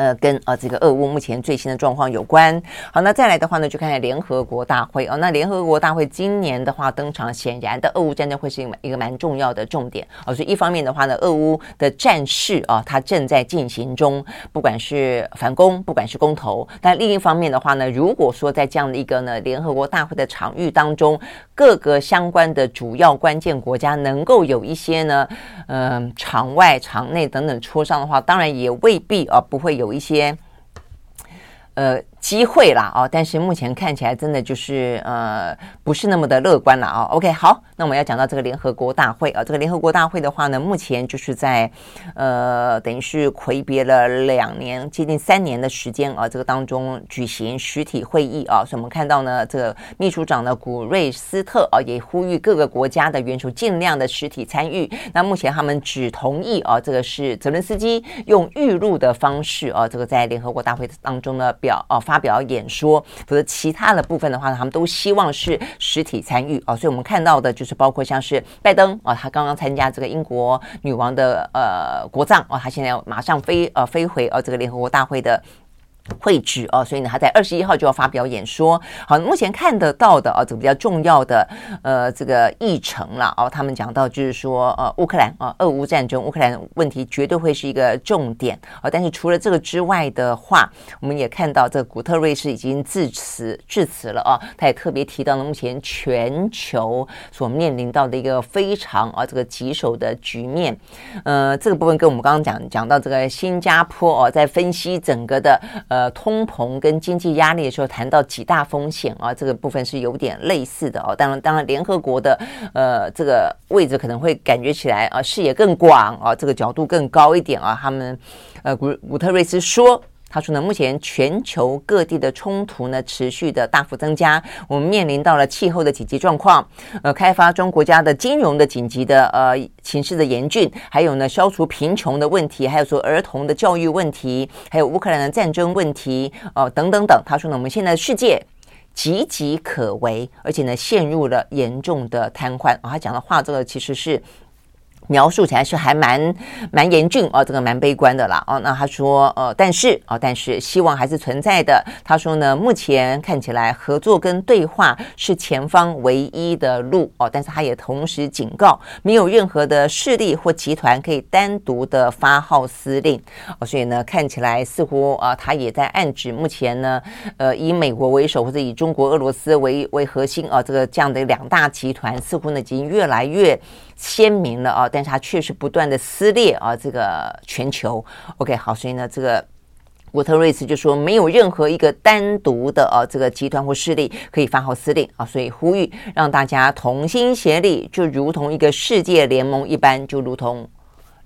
呃，跟呃这个俄乌目前最新的状况有关。好，那再来的话呢，就看看联合国大会哦。那联合国大会今年的话登场，显然的俄乌战争会是一个一个蛮重要的重点。哦，所以一方面的话呢，俄乌的战事啊，它正在进行中，不管是反攻，不管是公投。但另一方面的话呢，如果说在这样的一个呢联合国大会的场域当中，各个相关的主要关键国家能够有一些呢，嗯、场外、场内等等磋商的话，当然也未必啊不会有。有一些呃机会啦，哦，但是目前看起来真的就是呃不是那么的乐观了啊。OK，好，那我们要讲到这个联合国大会啊，这个联合国大会的话呢，目前就是在呃等于是魁别了两年，接近三年的时间啊，这个当中举行实体会议啊，所以我们看到呢，这个秘书长呢古瑞斯特啊也呼吁各个国家的元首尽量的实体参与。那目前他们只同意啊，这个是泽伦斯基用预录的方式啊，这个在联合国大会当中呢表啊。发表演说，否则其他的部分的话，他们都希望是实体参与啊。所以我们看到的就是包括像是拜登啊，他刚刚参加这个英国女王的呃国葬啊，他现在要马上飞呃飞回呃这个联合国大会的。会址哦，所以呢，他在二十一号就要发表演说。好，目前看得到的啊，这个比较重要的呃这个议程了哦，他们讲到就是说呃乌克兰啊，俄乌战争，乌克兰问题绝对会是一个重点啊。但是除了这个之外的话，我们也看到这个古特瑞斯已经致辞致辞了啊，他也特别提到了目前全球所面临到的一个非常啊这个棘手的局面。呃，这个部分跟我们刚刚讲讲到这个新加坡哦，在分析整个的。呃，呃通膨跟经济压力的时候，谈到几大风险啊，这个部分是有点类似的哦。当然，当然，联合国的呃这个位置可能会感觉起来啊，视野更广啊，这个角度更高一点啊。他们呃古古特瑞斯说。他说呢，目前全球各地的冲突呢持续的大幅增加，我们面临到了气候的紧急状况，呃，开发中国家的金融的紧急的呃形势的严峻，还有呢消除贫穷的问题，还有说儿童的教育问题，还有乌克兰的战争问题，哦、呃，等等等。他说呢，我们现在世界岌岌可危，而且呢陷入了严重的瘫痪。啊，他讲的话这个其实是。描述起来是还蛮蛮严峻哦，这个蛮悲观的啦哦。那他说呃，但是哦，但是希望还是存在的。他说呢，目前看起来合作跟对话是前方唯一的路哦。但是他也同时警告，没有任何的势力或集团可以单独的发号施令哦。所以呢，看起来似乎啊，他也在暗指，目前呢，呃，以美国为首或者以中国、俄罗斯为为核心啊，这个这样的两大集团似乎呢已经越来越。鲜明了啊，但是它确实不断的撕裂啊，这个全球。OK，好，所以呢，这个古特瑞斯就说没有任何一个单独的啊这个集团或势力可以发号施令啊，所以呼吁让大家同心协力，就如同一个世界联盟一般，就如同。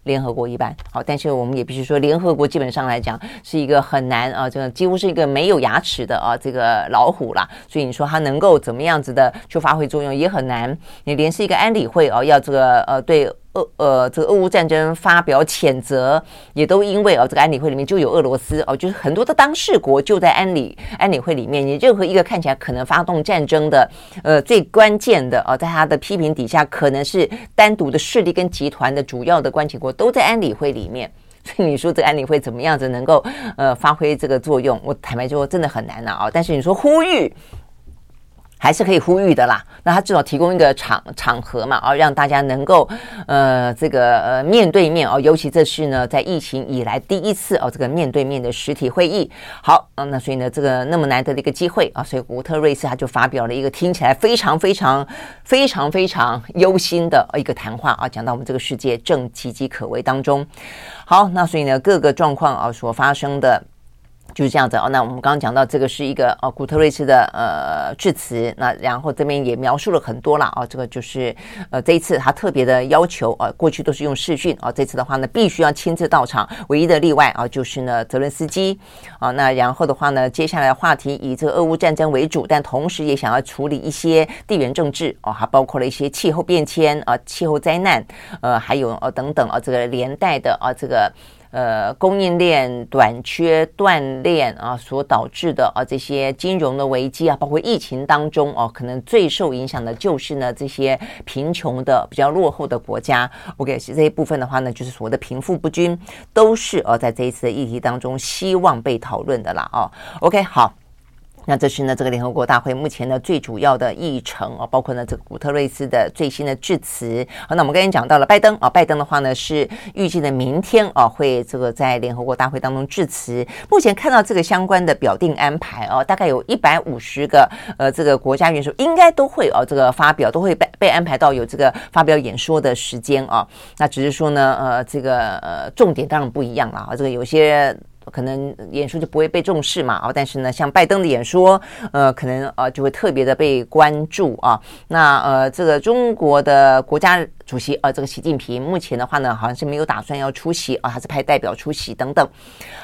联合国一般好，但是我们也必须说，联合国基本上来讲是一个很难啊，这个几乎是一个没有牙齿的啊，这个老虎啦。所以你说它能够怎么样子的去发挥作用也很难。你连是一个安理会啊，要这个呃对。俄呃，这个俄乌战争发表谴责，也都因为哦，这个安理会里面就有俄罗斯哦，就是很多的当事国就在安理安理会里面。你任何一个看起来可能发动战争的，呃，最关键的哦，在他的批评底下，可能是单独的势力跟集团的主要的关系国都在安理会里面。所以你说这个安理会怎么样子能够呃发挥这个作用？我坦白说，真的很难啊。但是你说呼吁。还是可以呼吁的啦，那他至少提供一个场场合嘛，哦，让大家能够呃这个呃面对面哦，尤其这是呢在疫情以来第一次哦这个面对面的实体会议。好，嗯，那所以呢这个那么难得的一个机会啊，所以古特瑞斯他就发表了一个听起来非常非常非常非常忧心的一个谈话啊，讲到我们这个世界正岌岌可危当中。好，那所以呢各个状况啊所发生的。就是这样子哦。那我们刚刚讲到这个是一个哦，古特瑞斯的呃致辞。那然后这边也描述了很多了哦。这个就是呃这一次他特别的要求啊，过去都是用视讯啊，这次的话呢必须要亲自到场。唯一的例外啊就是呢泽伦斯基啊。那然后的话呢，接下来的话题以这个俄乌战争为主，但同时也想要处理一些地缘政治哦，还包括了一些气候变迁啊、气候灾难呃还有呃等等啊这个连带的啊这个。呃，供应链短缺断链啊，所导致的啊这些金融的危机啊，包括疫情当中哦、啊，可能最受影响的就是呢这些贫穷的比较落后的国家。OK，这一部分的话呢，就是所谓的贫富不均，都是呃、啊、在这一次的议题当中希望被讨论的啦。哦、，OK，好。那这是呢，这个联合国大会目前的最主要的议程啊，包括呢这个古特瑞斯的最新的致辞。好，那我们刚才讲到了拜登啊，拜登的话呢是预计的明天啊会这个在联合国大会当中致辞。目前看到这个相关的表定安排啊，大概有一百五十个呃这个国家元首应该都会啊这个发表，都会被被安排到有这个发表演说的时间啊。那只是说呢，呃这个呃重点当然不一样了啊，这个有些。可能演说就不会被重视嘛，啊，但是呢，像拜登的演说，呃，可能呃就会特别的被关注啊。那呃，这个中国的国家主席呃，这个习近平目前的话呢，好像是没有打算要出席啊，还是派代表出席等等。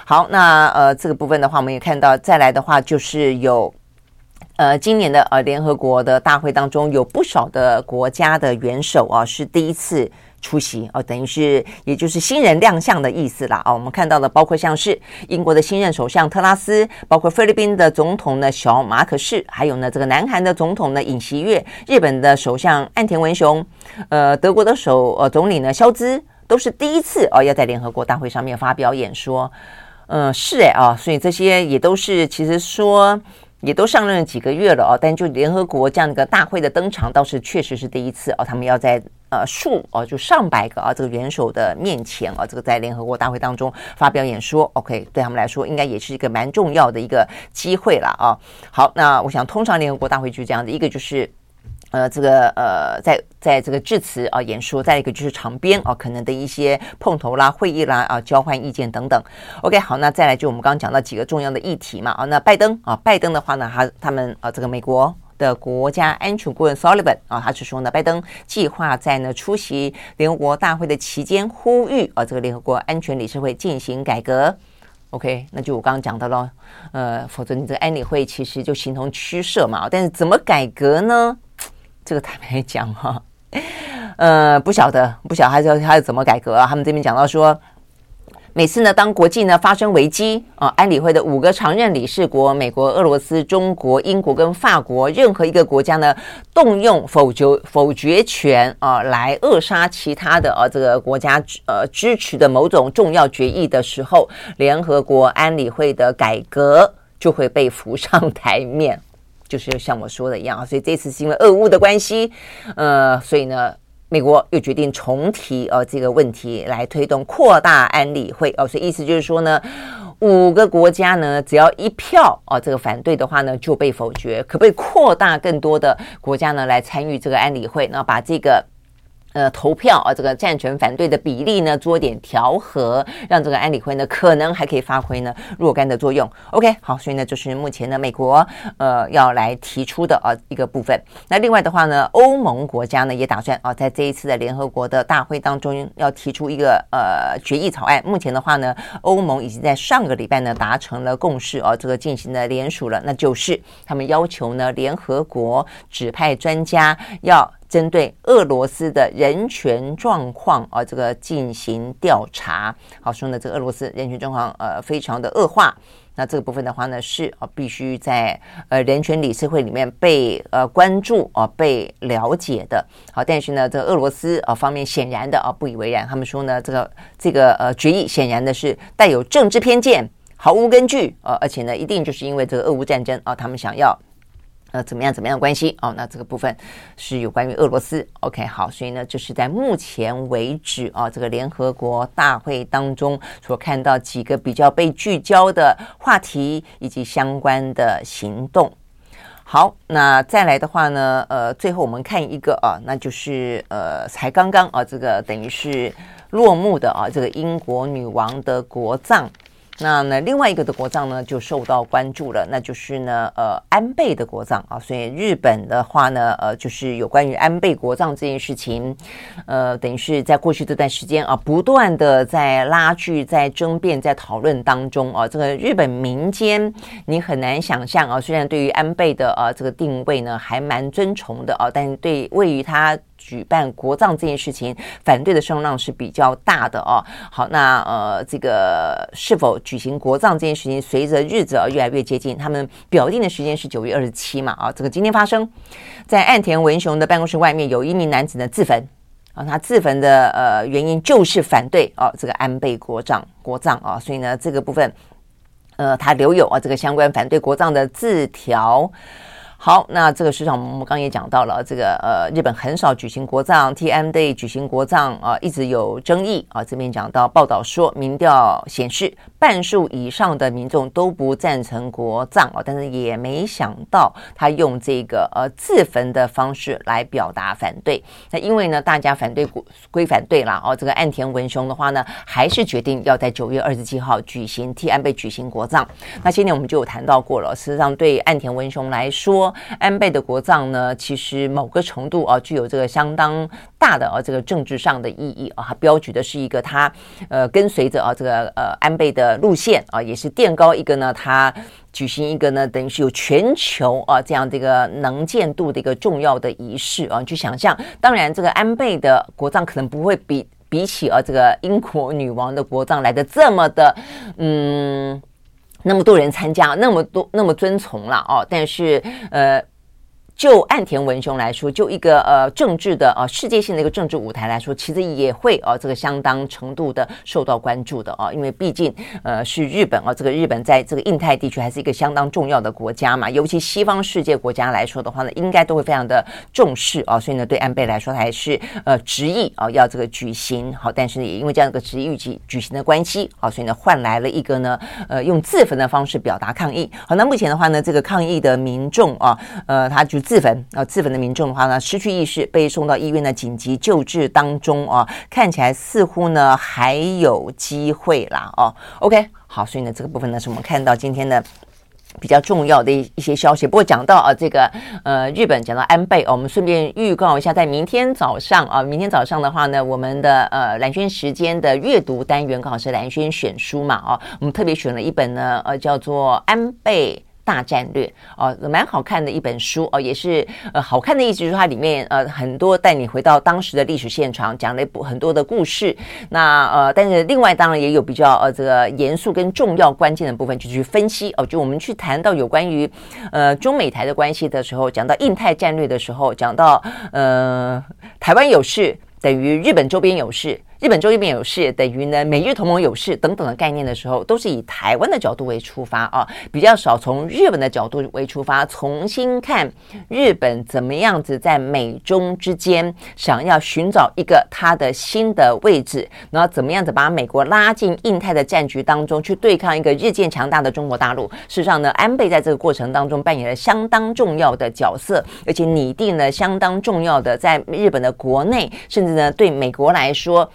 好，那呃，这个部分的话，我们也看到，再来的话就是有。呃，今年的呃联合国的大会当中，有不少的国家的元首啊是第一次出席哦，等于是也就是新人亮相的意思啦啊。我们看到的包括像是英国的新任首相特拉斯，包括菲律宾的总统呢小马可仕，还有呢这个南韩的总统呢尹锡悦，日本的首相岸田文雄，呃，德国的首呃总理呢萧兹，都是第一次哦要在联合国大会上面发表演说。嗯、是哎啊，所以这些也都是其实说。也都上任了几个月了哦，但就联合国这样一个大会的登场，倒是确实是第一次哦。他们要在呃数哦，就上百个啊这个元首的面前啊，这个在联合国大会当中发表演说，OK，对他们来说应该也是一个蛮重要的一个机会了啊。好，那我想通常联合国大会就这样子一个就是。呃，这个呃，在在这个致辞啊、演说，再一个就是场边啊，可能的一些碰头啦、会议啦啊、交换意见等等。OK，好，那再来就我们刚刚讲到几个重要的议题嘛啊，那拜登啊，拜登的话呢，他他们啊，这个美国的国家安全顾问 Sullivan 啊，他是说呢，拜登计划在呢出席联合国大会的期间，呼吁啊，这个联合国安全理事会进行改革。OK，那就我刚刚讲到了，呃，否则你这个安理会其实就形同虚设嘛。但是怎么改革呢？这个坦白讲哈，呃，不晓得，不晓得还是还是怎么改革啊？他们这边讲到说，每次呢，当国际呢发生危机啊，安理会的五个常任理事国——美国、俄罗斯、中国、英国跟法国，任何一个国家呢，动用否决否决权啊，来扼杀其他的啊这个国家呃支持的某种重要决议的时候，联合国安理会的改革就会被浮上台面。就是像我说的一样啊，所以这次是因为俄乌的关系，呃，所以呢，美国又决定重提呃这个问题来推动扩大安理会哦，所以意思就是说呢，五个国家呢只要一票哦这个反对的话呢就被否决，可不可以扩大更多的国家呢来参与这个安理会，然后把这个。呃，投票啊，这个赞成反对的比例呢，做点调和，让这个安理会呢，可能还可以发挥呢若干的作用。OK，好，所以呢，就是目前呢，美国呃要来提出的啊一个部分。那另外的话呢，欧盟国家呢也打算啊，在这一次的联合国的大会当中要提出一个呃决议草案。目前的话呢，欧盟已经在上个礼拜呢达成了共识啊，这个进行了联署了，那就是他们要求呢，联合国指派专家要。针对俄罗斯的人权状况啊，这个进行调查。好说呢，这个俄罗斯人权状况呃非常的恶化。那这个部分的话呢，是啊必须在呃人权理事会里面被呃关注啊被了解的。好，但是呢，这个俄罗斯啊方面显然的啊不以为然。他们说呢，这个这个呃决议显然的是带有政治偏见，毫无根据啊，而且呢，一定就是因为这个俄乌战争啊，他们想要。呃，怎么样？怎么样的关系？哦，那这个部分是有关于俄罗斯。OK，好，所以呢，就是在目前为止啊，这个联合国大会当中所看到几个比较被聚焦的话题以及相关的行动。好，那再来的话呢，呃，最后我们看一个啊，那就是呃，才刚刚啊，这个等于是落幕的啊，这个英国女王的国葬。那呢，另外一个的国葬呢，就受到关注了，那就是呢，呃，安倍的国葬啊。所以日本的话呢，呃，就是有关于安倍国葬这件事情，呃，等于是在过去这段时间啊，不断的在拉锯、在争辩、在讨论当中啊。这个日本民间，你很难想象啊，虽然对于安倍的啊这个定位呢，还蛮尊崇的啊，但对位于他。举办国葬这件事情，反对的声浪是比较大的哦。好，那呃，这个是否举行国葬这件事情，随着日子啊越来越接近，他们表定的时间是九月二十七嘛啊。这个今天发生在岸田文雄的办公室外面，有一名男子呢自焚啊，他自焚的呃原因就是反对啊这个安倍国葬国葬啊，所以呢这个部分呃他留有啊这个相关反对国葬的字条。好，那这个市场我们刚也讲到了，这个呃，日本很少举行国葬，TM Day 举行国葬啊，一直有争议啊。这边讲到报道说，民调显示半数以上的民众都不赞成国葬哦，但是也没想到他用这个呃自焚的方式来表达反对。那因为呢，大家反对归反对啦哦，这个岸田文雄的话呢，还是决定要在九月二十七号举行替安倍举行国葬。那今年我们就有谈到过了，事实上对岸田文雄来说，安倍的国葬呢，其实某个程度啊，具有这个相当大的啊这个政治上的意义啊，标举的是一个他呃跟随着啊这个呃安倍的。路线啊，也是垫高一个呢，他举行一个呢，等于是有全球啊这样的一个能见度的一个重要的仪式啊，去想象。当然，这个安倍的国葬可能不会比比起啊这个英国女王的国葬来的这么的嗯那么多人参加，那么多那么尊崇了哦。但是呃。就岸田文雄来说，就一个呃政治的呃世界性的一个政治舞台来说，其实也会啊、呃、这个相当程度的受到关注的啊、因为毕竟呃是日本啊、这个日本在这个印太地区还是一个相当重要的国家嘛，尤其西方世界国家来说的话呢，应该都会非常的重视啊、所以呢，对安倍来说还是呃执意啊要这个举行好，但是也因为这样一个执意举举行的关系啊，所以呢换来了一个呢呃用自焚的方式表达抗议。好，那目前的话呢，这个抗议的民众啊，呃他就。自焚啊，自焚的民众的话呢，失去意识，被送到医院的紧急救治当中啊，看起来似乎呢还有机会啦哦。OK，好，所以呢这个部分呢是我们看到今天的比较重要的一一些消息。不过讲到啊这个呃日本讲到安倍，我们顺便预告一下，在明天早上啊，明天早上的话呢，我们的呃蓝轩时间的阅读单元刚好是蓝轩选书嘛哦，我们特别选了一本呢呃叫做安倍。大战略哦，蛮好看的一本书哦，也是呃好看的意思就是它里面呃很多带你回到当时的历史现场，讲了一部很多的故事。那呃，但是另外当然也有比较呃这个严肃跟重要关键的部分，就去分析哦。就我们去谈到有关于呃中美台的关系的时候，讲到印太战略的时候，讲到呃台湾有事等于日本周边有事。日本周边有事，等于呢美日同盟有事等等的概念的时候，都是以台湾的角度为出发啊，比较少从日本的角度为出发，重新看日本怎么样子在美中之间想要寻找一个它的新的位置，然后怎么样子把美国拉进印太的战局当中去对抗一个日渐强大的中国大陆。事实上呢，安倍在这个过程当中扮演了相当重要的角色，而且拟定了相当重要的在日本的国内，甚至呢对美国来说。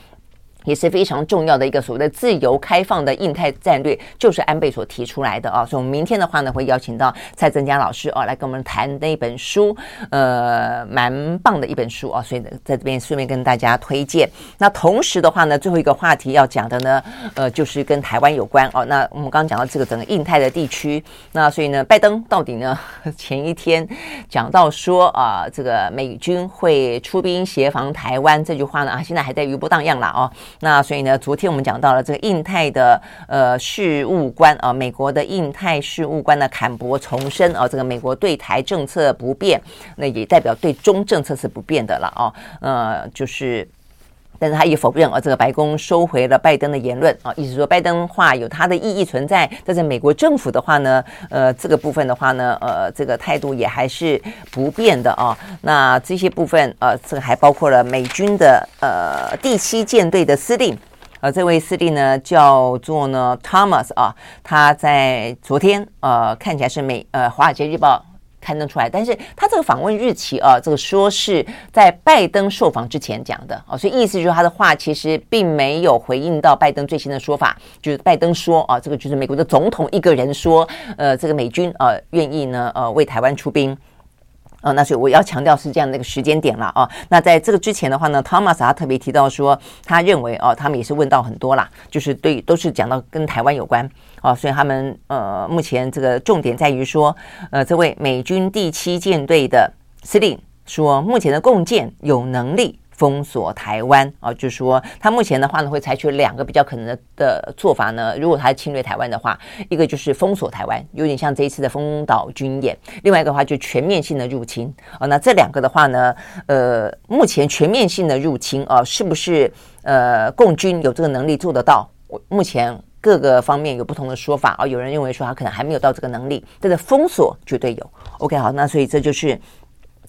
也是非常重要的一个所谓的自由开放的印太战略，就是安倍所提出来的啊。所以，我们明天的话呢，会邀请到蔡增佳老师哦，来跟我们谈那本书，呃，蛮棒的一本书啊。所以呢，在这边顺便跟大家推荐。那同时的话呢，最后一个话题要讲的呢，呃，就是跟台湾有关哦。那我们刚刚讲到这个整个印太的地区，那所以呢，拜登到底呢，前一天讲到说啊，这个美军会出兵协防台湾这句话呢，啊，现在还在余波荡漾了哦。那所以呢，昨天我们讲到了这个印太的呃事务官啊，美国的印太事务官呢坎伯重申啊，这个美国对台政策不变，那也代表对中政策是不变的了啊，呃，就是。但是他也否认啊，这个白宫收回了拜登的言论啊，意思说拜登话有它的意义存在，但是美国政府的话呢，呃，这个部分的话呢，呃，这个态度也还是不变的啊。那这些部分呃，这个还包括了美军的呃第七舰队的司令，呃，这位司令呢叫做呢 Thomas 啊，他在昨天呃看起来是美呃《华尔街日报》。刊登出来，但是他这个访问日期啊，这个说是在拜登受访之前讲的啊，所以意思就是他的话其实并没有回应到拜登最新的说法，就是拜登说啊，这个就是美国的总统一个人说，呃，这个美军啊愿意呢呃为台湾出兵。啊、那所以我要强调是这样的一个时间点了啊、那在这个之前的话呢，Thomas 他特别提到说，他认为哦，他们也是问到很多啦，就是对，都是讲到跟台湾有关啊、所以他们呃，目前这个重点在于说，呃，这位美军第七舰队的司令说，目前的共建有能力。封锁台湾啊，就是说他目前的话呢，会采取两个比较可能的做法呢。如果他侵略台湾的话，一个就是封锁台湾，有点像这一次的丰岛军演；另外一个的话就全面性的入侵啊。那这两个的话呢，呃，目前全面性的入侵啊，是不是呃共军有这个能力做得到？我目前各个方面有不同的说法啊。有人认为说他可能还没有到这个能力，但是封锁绝对有。OK，好，那所以这就是。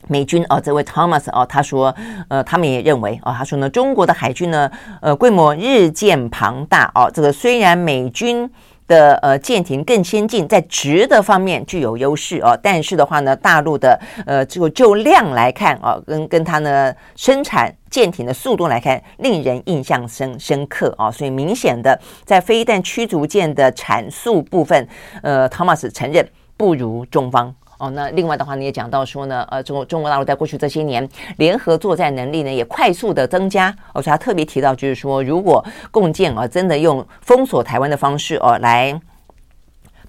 美军哦，这位 Thomas 哦，他说，呃，他们也认为哦，他说呢，中国的海军呢，呃，规模日渐庞大哦，这个虽然美军的呃舰艇更先进，在值的方面具有优势哦，但是的话呢，大陆的呃，这个就量来看哦，跟跟它呢生产舰艇的速度来看，令人印象深深刻哦，所以明显的在飞弹驱逐舰的产速部分，呃，Thomas 承认不如中方。哦，那另外的话，你也讲到说呢，呃，中国中国大陆在过去这些年联合作战能力呢也快速的增加，而且他特别提到就是说，如果共建啊真的用封锁台湾的方式哦来。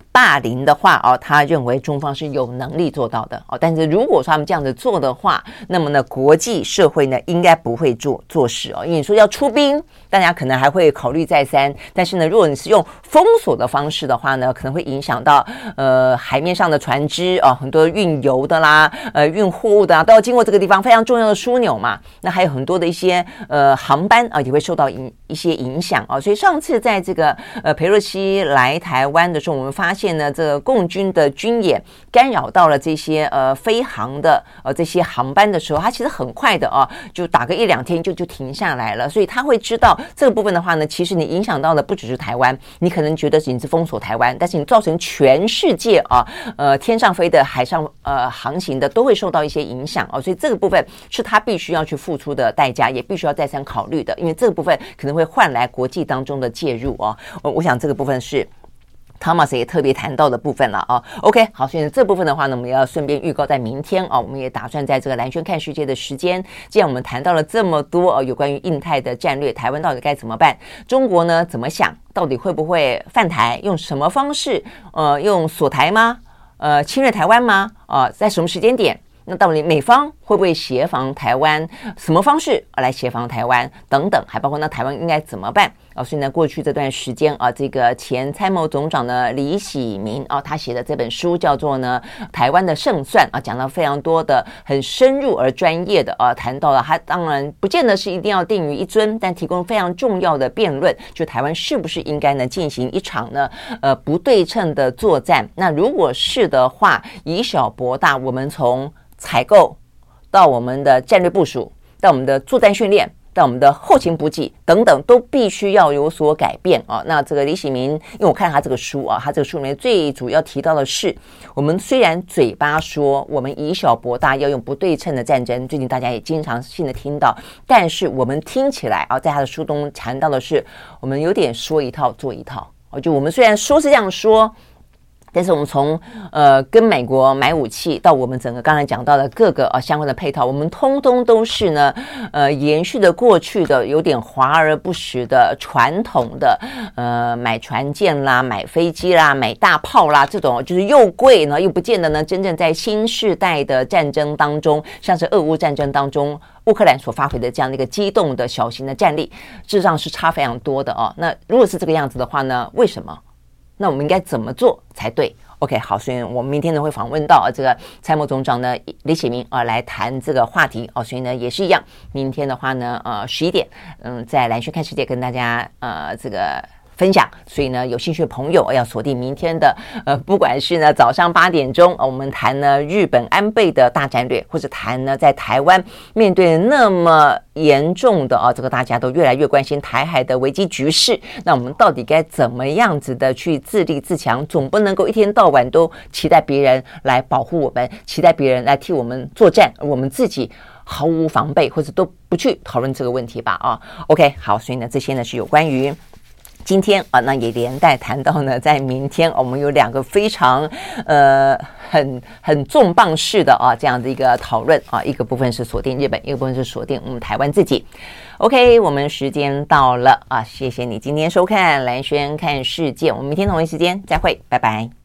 霸凌的话哦，他认为中方是有能力做到的哦。但是如果说他们这样子做的话，那么呢，国际社会呢应该不会做做事哦。因为你说要出兵，大家可能还会考虑再三。但是呢，如果你是用封锁的方式的话呢，可能会影响到呃海面上的船只啊，很多运油的啦，呃运货物的啊，都要经过这个地方非常重要的枢纽嘛。那还有很多的一些呃航班啊，也会受到影一些影响啊。所以上次在这个呃裴洛西来台湾的时候，我们发现。呢，这个共军的军演干扰到了这些呃飞航的呃这些航班的时候，它其实很快的啊，就打个一两天就就停下来了。所以他会知道这个部分的话呢，其实你影响到的不只是台湾，你可能觉得你是封锁台湾，但是你造成全世界啊，呃天上飞的、海上呃航行的都会受到一些影响哦。所以这个部分是他必须要去付出的代价，也必须要再三考虑的，因为这个部分可能会换来国际当中的介入哦。我我想这个部分是。Thomas 也特别谈到的部分了啊，OK，好，所以这部分的话呢，我们要顺便预告在明天啊，我们也打算在这个蓝轩看世界的时间，既然我们谈到了这么多啊，有关于印太的战略，台湾到底该怎么办？中国呢怎么想？到底会不会犯台？用什么方式？呃，用锁台吗？呃，侵略台湾吗？啊、呃，在什么时间点？那到底美方会不会协防台湾？什么方式来协防台湾？等等，还包括那台湾应该怎么办？啊，所以呢，过去这段时间啊，这个前参谋总长呢李喜明啊，他写的这本书叫做呢《台湾的胜算》啊，讲到非常多的很深入而专业的啊，谈到了他当然不见得是一定要定于一尊，但提供非常重要的辩论，就台湾是不是应该呢进行一场呢呃不对称的作战？那如果是的话，以小博大，我们从采购到我们的战略部署，到我们的作战训练，到我们的后勤补给等等，都必须要有所改变啊。那这个李喜明，因为我看他这个书啊，他这个书里面最主要提到的是，我们虽然嘴巴说我们以小博大，要用不对称的战争，最近大家也经常性的听到，但是我们听起来啊，在他的书中谈到的是，我们有点说一套做一套啊。就我们虽然说是这样说。但是我们从呃跟美国买武器到我们整个刚才讲到的各个呃相关的配套，我们通通都是呢呃延续的过去的有点华而不实的传统的呃买船舰啦、买飞机啦、买大炮啦这种就是又贵呢又不见得呢真正在新世代的战争当中，像是俄乌战争当中乌克兰所发挥的这样的一个机动的小型的战力，事实上是差非常多的哦。那如果是这个样子的话呢，为什么？那我们应该怎么做才对？OK，好，所以我们明天呢会访问到这个参谋总长呢李启明啊来谈这个话题哦，所以呢也是一样，明天的话呢呃十一点嗯在蓝轩看世界跟大家呃这个。分享，所以呢，有兴趣的朋友要锁定明天的，呃，不管是呢早上八点钟，我们谈呢日本安倍的大战略，或者谈呢在台湾面对那么严重的啊，这个大家都越来越关心台海的危机局势，那我们到底该怎么样子的去自立自强？总不能够一天到晚都期待别人来保护我们，期待别人来替我们作战，我们自己毫无防备，或者都不去讨论这个问题吧？啊，OK，好，所以呢，这些呢是有关于。今天啊，那也连带谈到呢，在明天我们有两个非常呃很很重磅式的啊这样的一个讨论啊，一个部分是锁定日本，一个部分是锁定我们台湾自己。OK，我们时间到了啊，谢谢你今天收看蓝轩看世界，我们明天同一时间再会，拜拜。